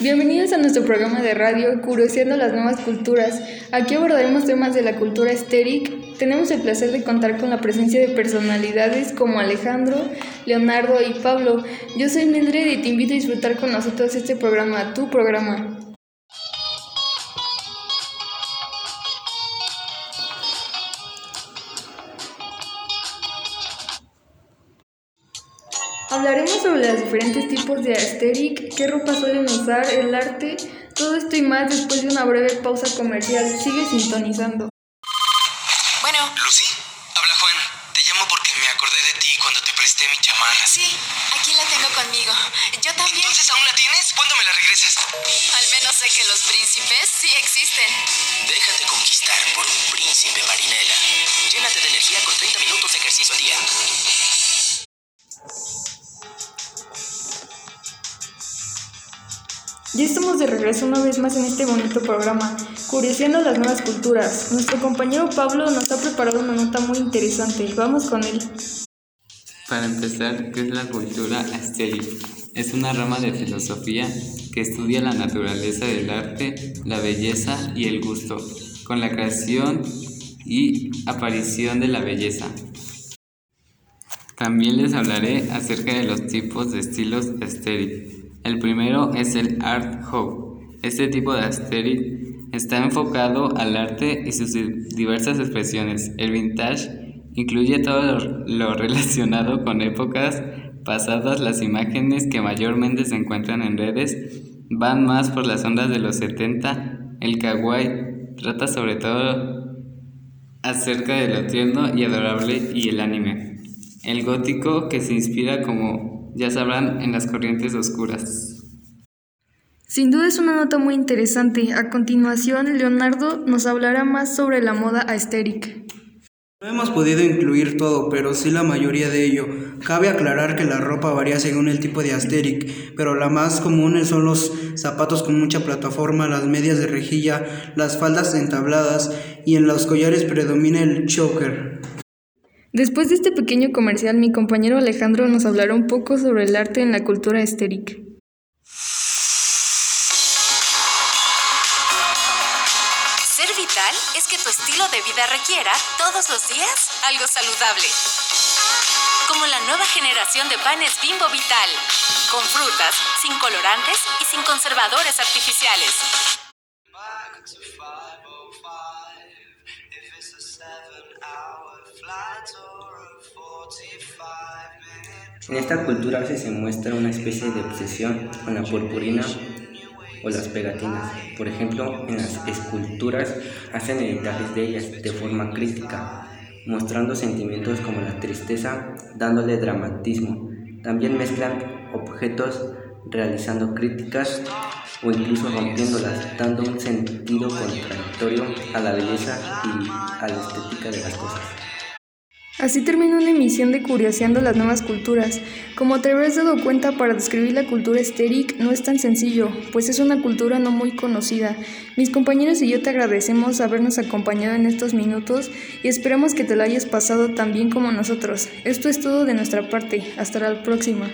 Bienvenidos a nuestro programa de radio Curioseando las Nuevas Culturas. Aquí abordaremos temas de la cultura estéric. Tenemos el placer de contar con la presencia de personalidades como Alejandro, Leonardo y Pablo. Yo soy Mildred y te invito a disfrutar con nosotros este programa, tu programa. Hablaremos sobre los diferentes tipos de aesthetic, qué ropa suelen usar, el arte, todo esto y más después de una breve pausa comercial. Sigue sintonizando. Bueno, Lucy, habla Juan. Te llamo porque me acordé de ti cuando te presté mi chamarra. sí, aquí la tengo conmigo. Yo también. ¿Entonces aún la tienes? ¿Cuándo me la regresas? Al menos sé que los príncipes sí existen. Déjate conquistar por un príncipe, Marinela. Llénate de energía con 30 minutos de ejercicio al día. Ya estamos de regreso una vez más en este bonito programa, Curioseando las Nuevas Culturas. Nuestro compañero Pablo nos ha preparado una nota muy interesante. Vamos con él. Para empezar, ¿qué es la cultura astérica? Es una rama de filosofía que estudia la naturaleza del arte, la belleza y el gusto, con la creación y aparición de la belleza. También les hablaré acerca de los tipos de estilos aesthetic. El primero es el Art House. Este tipo de aesthetic está enfocado al arte y sus diversas expresiones. El vintage incluye todo lo relacionado con épocas pasadas. Las imágenes que mayormente se encuentran en redes van más por las ondas de los 70. El kawaii trata sobre todo acerca de lo tierno y adorable y el anime. El gótico que se inspira como ya sabrán en las corrientes oscuras. Sin duda es una nota muy interesante. A continuación, Leonardo nos hablará más sobre la moda aesthetic. No hemos podido incluir todo, pero sí la mayoría de ello. Cabe aclarar que la ropa varía según el tipo de aesthetic, pero la más común son los zapatos con mucha plataforma, las medias de rejilla, las faldas entabladas y en los collares predomina el choker. Después de este pequeño comercial, mi compañero Alejandro nos hablará un poco sobre el arte en la cultura aesthetic. Ser vital es que tu estilo de vida requiera todos los días algo saludable. Como la nueva generación de panes Bimbo Vital, con frutas, sin colorantes y sin conservadores artificiales. back to 505 if it's a seven hour flight or a 45 minute En esta cultura a veces se muestra una especie de obsesión con la purpurina o las pegatinas. Por ejemplo, en las esculturas hacen editajes de ellas de forma crítica, mostrando sentimientos como la tristeza, dándole dramatismo. También mezclan objetos realizando críticas o incluso rompiéndolas, dando un sentido contradictorio a la belleza y a la estética de las cosas. Así termina una emisión de Curioseando las Nuevas Culturas. Como te habrás dado cuenta, para describir la cultura estéric no es tan sencillo, pues es una cultura no muy conocida. Mis compañeros y yo te agradecemos habernos acompañado en estos minutos y esperamos que te lo hayas pasado tan bien como nosotros. Esto es todo de nuestra parte. Hasta la próxima.